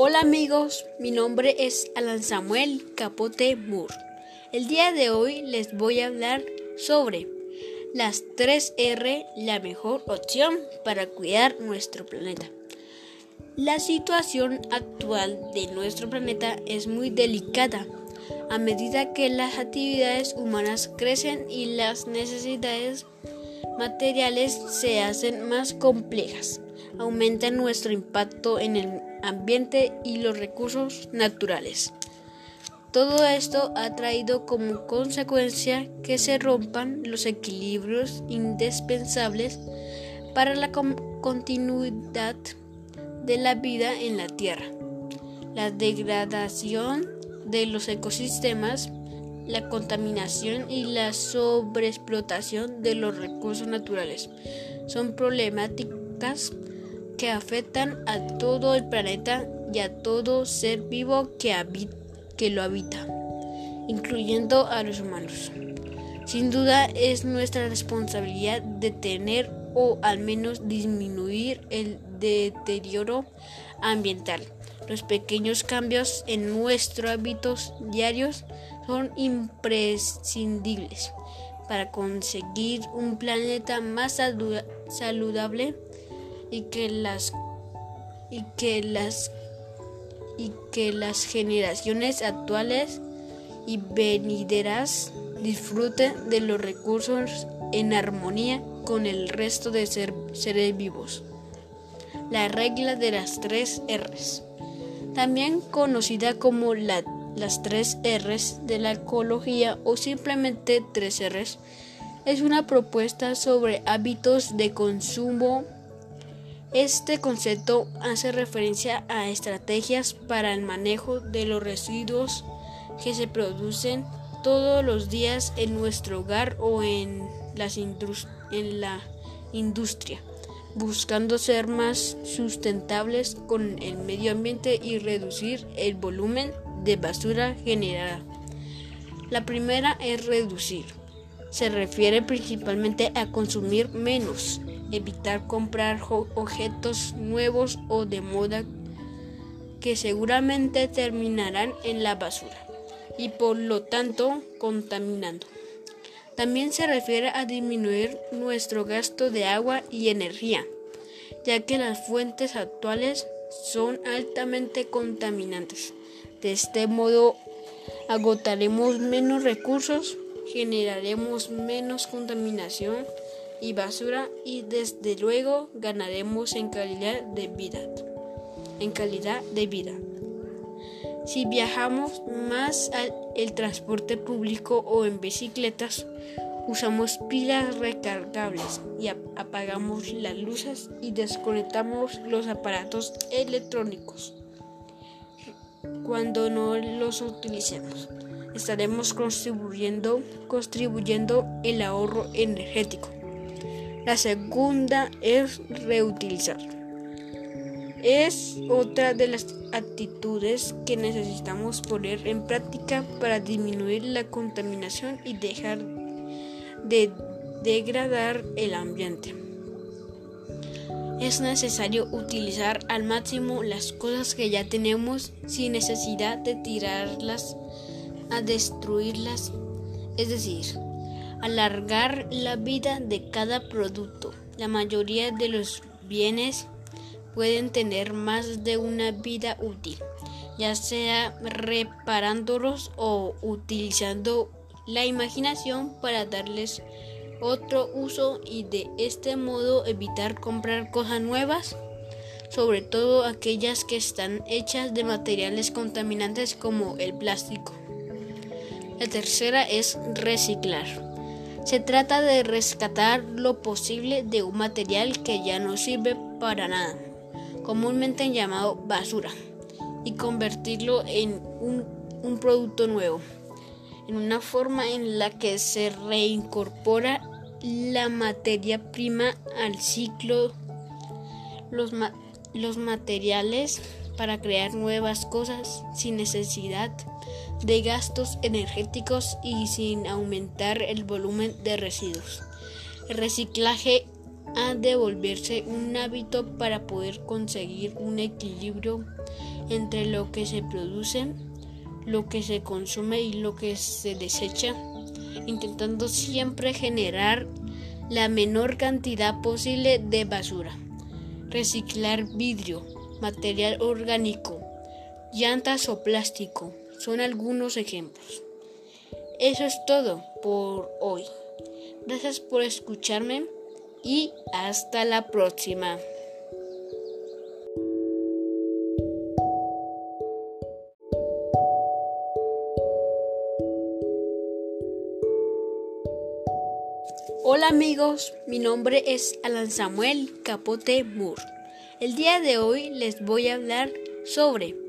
Hola amigos, mi nombre es Alan Samuel Capote Moore. El día de hoy les voy a hablar sobre las 3R, la mejor opción para cuidar nuestro planeta. La situación actual de nuestro planeta es muy delicada a medida que las actividades humanas crecen y las necesidades materiales se hacen más complejas. Aumenta nuestro impacto en el ambiente y los recursos naturales. Todo esto ha traído como consecuencia que se rompan los equilibrios indispensables para la continuidad de la vida en la Tierra. La degradación de los ecosistemas, la contaminación y la sobreexplotación de los recursos naturales son problemáticas que afectan a todo el planeta y a todo ser vivo que, que lo habita, incluyendo a los humanos. Sin duda es nuestra responsabilidad detener o al menos disminuir el deterioro ambiental. Los pequeños cambios en nuestros hábitos diarios son imprescindibles para conseguir un planeta más saludable y que las y que las y que las generaciones actuales y venideras disfruten de los recursos en armonía con el resto de seres vivos. La regla de las tres R's, también conocida como la, las tres R's de la ecología o simplemente tres R's, es una propuesta sobre hábitos de consumo este concepto hace referencia a estrategias para el manejo de los residuos que se producen todos los días en nuestro hogar o en, en la industria, buscando ser más sustentables con el medio ambiente y reducir el volumen de basura generada. La primera es reducir. Se refiere principalmente a consumir menos evitar comprar objetos nuevos o de moda que seguramente terminarán en la basura y por lo tanto contaminando. También se refiere a disminuir nuestro gasto de agua y energía, ya que las fuentes actuales son altamente contaminantes. De este modo agotaremos menos recursos, generaremos menos contaminación y basura y desde luego ganaremos en calidad de vida. En calidad de vida. Si viajamos más al el transporte público o en bicicletas, usamos pilas recargables y apagamos las luces y desconectamos los aparatos electrónicos cuando no los utilicemos. Estaremos contribuyendo, contribuyendo el ahorro energético. La segunda es reutilizar. Es otra de las actitudes que necesitamos poner en práctica para disminuir la contaminación y dejar de degradar el ambiente. Es necesario utilizar al máximo las cosas que ya tenemos sin necesidad de tirarlas a destruirlas, es decir, alargar la vida de cada producto. La mayoría de los bienes pueden tener más de una vida útil, ya sea reparándolos o utilizando la imaginación para darles otro uso y de este modo evitar comprar cosas nuevas, sobre todo aquellas que están hechas de materiales contaminantes como el plástico. La tercera es reciclar. Se trata de rescatar lo posible de un material que ya no sirve para nada, comúnmente llamado basura, y convertirlo en un, producto nuevo, en una forma en la que se reincorpora la materia prima al ciclo, los, los materiales para crear nuevas cosas sin necesidad de gastos energéticos y sin aumentar el volumen de residuos. El reciclaje ha de volverse un hábito para poder conseguir un equilibrio entre lo que se produce, lo que se consume y lo que se desecha, intentando siempre generar la menor cantidad posible de basura. Reciclar vidrio, material orgánico, llantas o plástico son algunos ejemplos. Eso es todo por hoy. Gracias por escucharme y hasta la próxima. Hola amigos, mi nombre es Alan Samuel Capote Moore. El día de hoy les voy a hablar sobre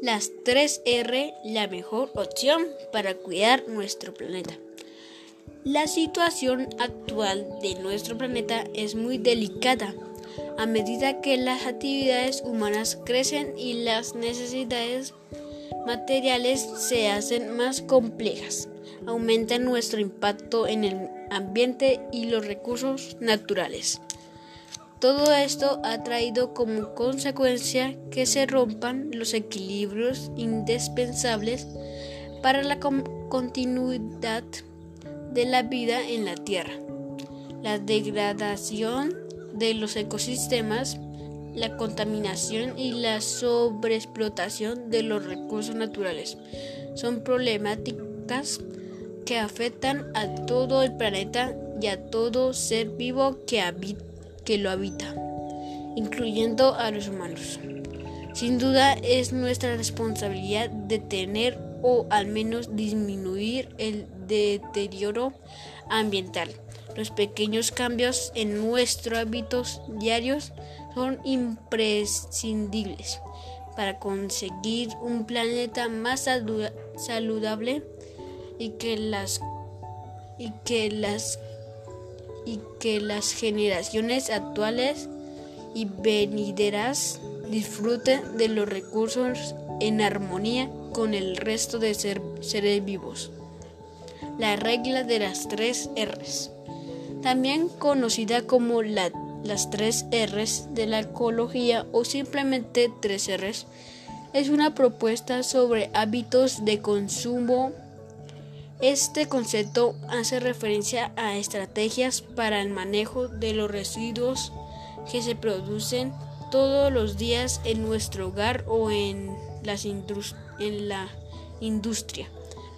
las 3R, la mejor opción para cuidar nuestro planeta. La situación actual de nuestro planeta es muy delicada a medida que las actividades humanas crecen y las necesidades materiales se hacen más complejas. Aumenta nuestro impacto en el ambiente y los recursos naturales. Todo esto ha traído como consecuencia que se rompan los equilibrios indispensables para la continuidad de la vida en la Tierra. La degradación de los ecosistemas, la contaminación y la sobreexplotación de los recursos naturales son problemáticas que afectan a todo el planeta y a todo ser vivo que habita que lo habita, incluyendo a los humanos. Sin duda es nuestra responsabilidad detener o al menos disminuir el deterioro ambiental. Los pequeños cambios en nuestros hábitos diarios son imprescindibles para conseguir un planeta más saludable y que las y que las y que las generaciones actuales y venideras disfruten de los recursos en armonía con el resto de seres vivos. La regla de las tres R's, también conocida como las tres R's de la ecología o simplemente tres R's, es una propuesta sobre hábitos de consumo este concepto hace referencia a estrategias para el manejo de los residuos que se producen todos los días en nuestro hogar o en, en la industria,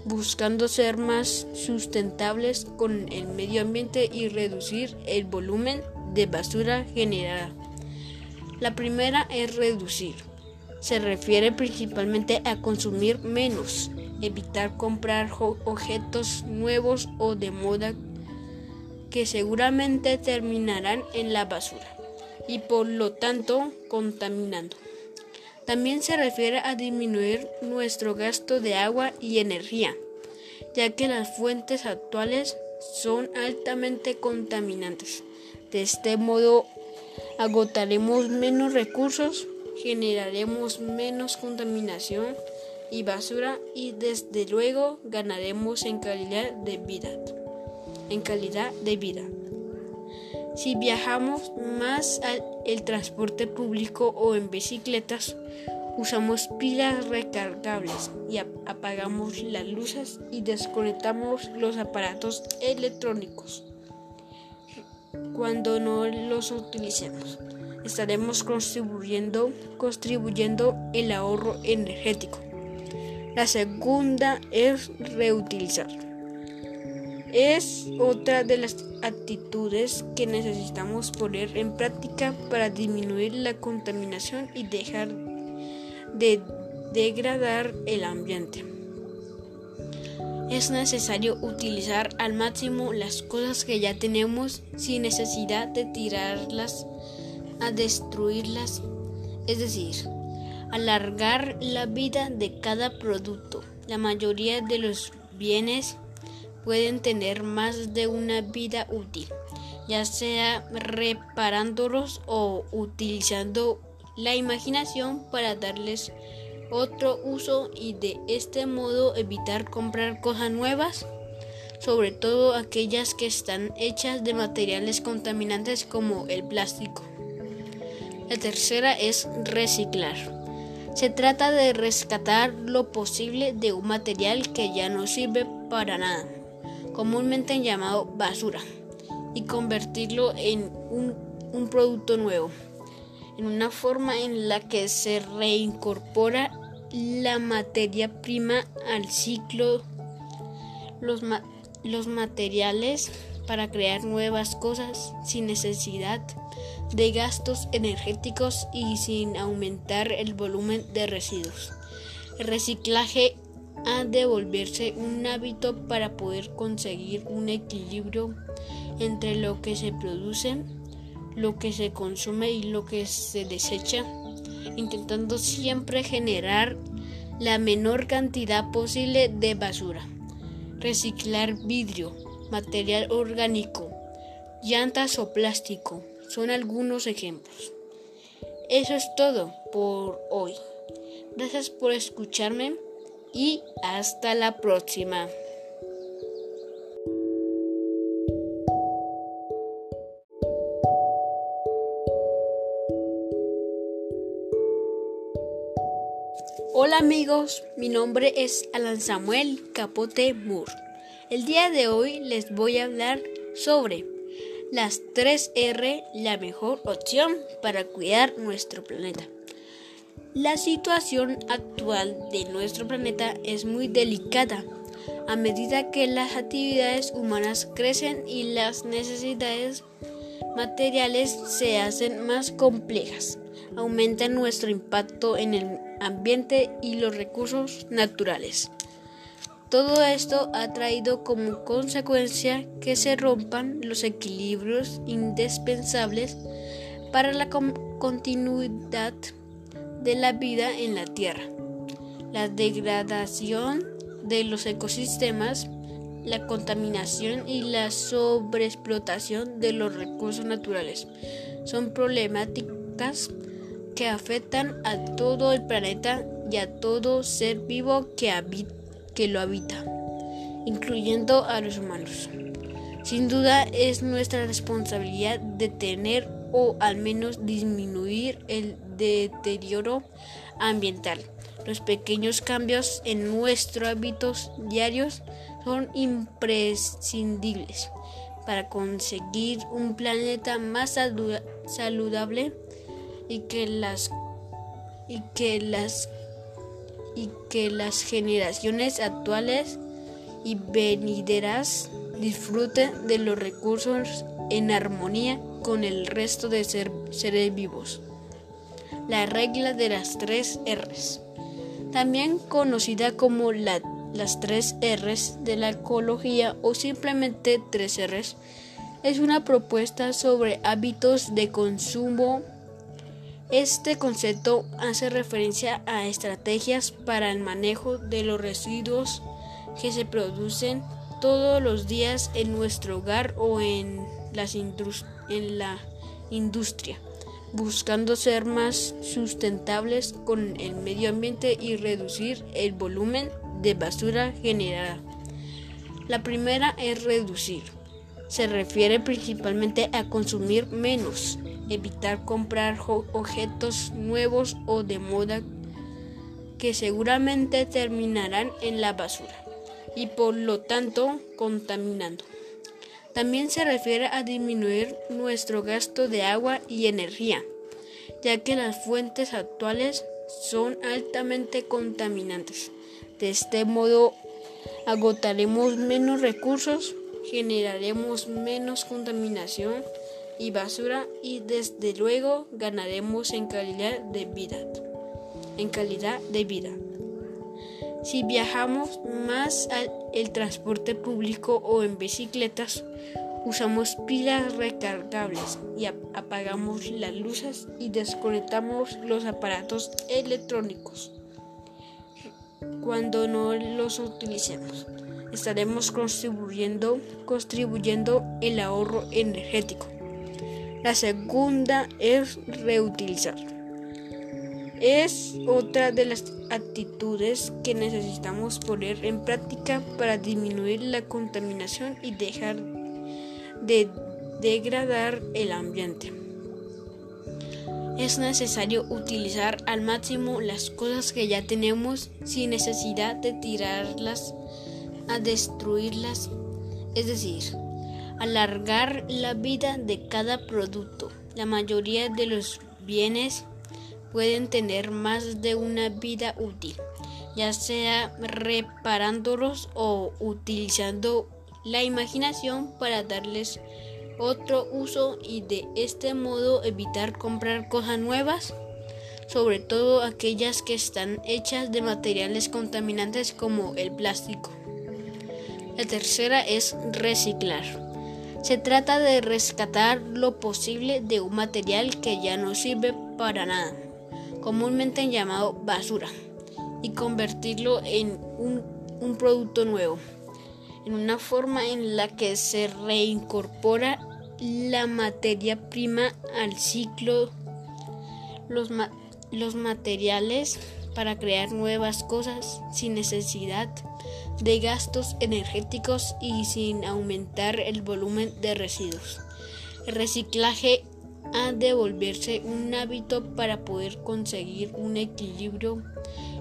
buscando ser más sustentables con el medio ambiente y reducir el volumen de basura generada. La primera es reducir. Se refiere principalmente a consumir menos evitar comprar objetos nuevos o de moda que seguramente terminarán en la basura y por lo tanto contaminando. También se refiere a disminuir nuestro gasto de agua y energía, ya que las fuentes actuales son altamente contaminantes. De este modo agotaremos menos recursos, generaremos menos contaminación y basura y desde luego ganaremos en calidad de vida. En calidad de vida. Si viajamos más al el transporte público o en bicicletas, usamos pilas recargables y apagamos las luces y desconectamos los aparatos electrónicos cuando no los utilicemos. Estaremos contribuyendo, contribuyendo el ahorro energético. La segunda es reutilizar. Es otra de las actitudes que necesitamos poner en práctica para disminuir la contaminación y dejar de degradar el ambiente. Es necesario utilizar al máximo las cosas que ya tenemos sin necesidad de tirarlas a destruirlas. Es decir, alargar la vida de cada producto. La mayoría de los bienes pueden tener más de una vida útil, ya sea reparándolos o utilizando la imaginación para darles otro uso y de este modo evitar comprar cosas nuevas, sobre todo aquellas que están hechas de materiales contaminantes como el plástico. La tercera es reciclar. Se trata de rescatar lo posible de un material que ya no sirve para nada, comúnmente llamado basura, y convertirlo en un, un producto nuevo, en una forma en la que se reincorpora la materia prima al ciclo, los, los materiales para crear nuevas cosas sin necesidad de gastos energéticos y sin aumentar el volumen de residuos. El reciclaje ha de volverse un hábito para poder conseguir un equilibrio entre lo que se produce, lo que se consume y lo que se desecha, intentando siempre generar la menor cantidad posible de basura. Reciclar vidrio, material orgánico, llantas o plástico son algunos ejemplos. Eso es todo por hoy. Gracias por escucharme y hasta la próxima. Hola amigos, mi nombre es Alan Samuel Capote Moore. El día de hoy les voy a hablar sobre las 3R, la mejor opción para cuidar nuestro planeta. La situación actual de nuestro planeta es muy delicada. A medida que las actividades humanas crecen y las necesidades materiales se hacen más complejas, aumenta nuestro impacto en el ambiente y los recursos naturales. Todo esto ha traído como consecuencia que se rompan los equilibrios indispensables para la continuidad de la vida en la Tierra. La degradación de los ecosistemas, la contaminación y la sobreexplotación de los recursos naturales son problemáticas que afectan a todo el planeta y a todo ser vivo que habita que lo habita, incluyendo a los humanos. Sin duda es nuestra responsabilidad detener o al menos disminuir el deterioro ambiental. Los pequeños cambios en nuestros hábitos diarios son imprescindibles para conseguir un planeta más saludable y que las y que las y que las generaciones actuales y venideras disfruten de los recursos en armonía con el resto de seres vivos. La regla de las tres R's, también conocida como las tres R's de la ecología o simplemente tres R's, es una propuesta sobre hábitos de consumo este concepto hace referencia a estrategias para el manejo de los residuos que se producen todos los días en nuestro hogar o en, en la industria, buscando ser más sustentables con el medio ambiente y reducir el volumen de basura generada. La primera es reducir. Se refiere principalmente a consumir menos evitar comprar objetos nuevos o de moda que seguramente terminarán en la basura y por lo tanto contaminando. También se refiere a disminuir nuestro gasto de agua y energía, ya que las fuentes actuales son altamente contaminantes. De este modo agotaremos menos recursos, generaremos menos contaminación y basura y desde luego ganaremos en calidad de vida. En calidad de vida. Si viajamos más al transporte público o en bicicletas, usamos pilas recargables y apagamos las luces y desconectamos los aparatos electrónicos cuando no los utilicemos. Estaremos contribuyendo, contribuyendo el ahorro energético. La segunda es reutilizar. Es otra de las actitudes que necesitamos poner en práctica para disminuir la contaminación y dejar de degradar el ambiente. es necesario utilizar al máximo las cosas que ya tenemos sin necesidad de tirarlas a destruirlas, es decir, alargar la vida de cada producto. La mayoría de los bienes pueden tener más de una vida útil, ya sea reparándolos o utilizando la imaginación para darles otro uso y de este modo evitar comprar cosas nuevas, sobre todo aquellas que están hechas de materiales contaminantes como el plástico. La tercera es reciclar. Se trata de rescatar lo posible de un material que ya no sirve para nada comúnmente llamado basura, y convertirlo en un, producto nuevo, en una forma en la que se reincorpora la materia prima al ciclo, los, los materiales para crear nuevas cosas sin necesidad de gastos energéticos y sin aumentar el volumen de residuos. El reciclaje ha de volverse un hábito para poder conseguir un equilibrio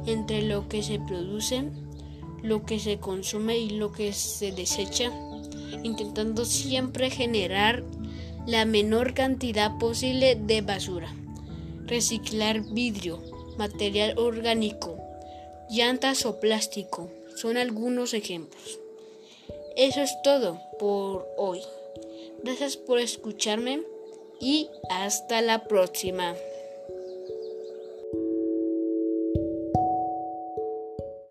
entre lo que se produce, lo que se consume y lo que se desecha, intentando siempre generar la menor cantidad posible de basura. Reciclar vidrio, material orgánico, llantas o plástico son algunos ejemplos. Eso es todo por hoy. Gracias por escucharme y hasta la próxima.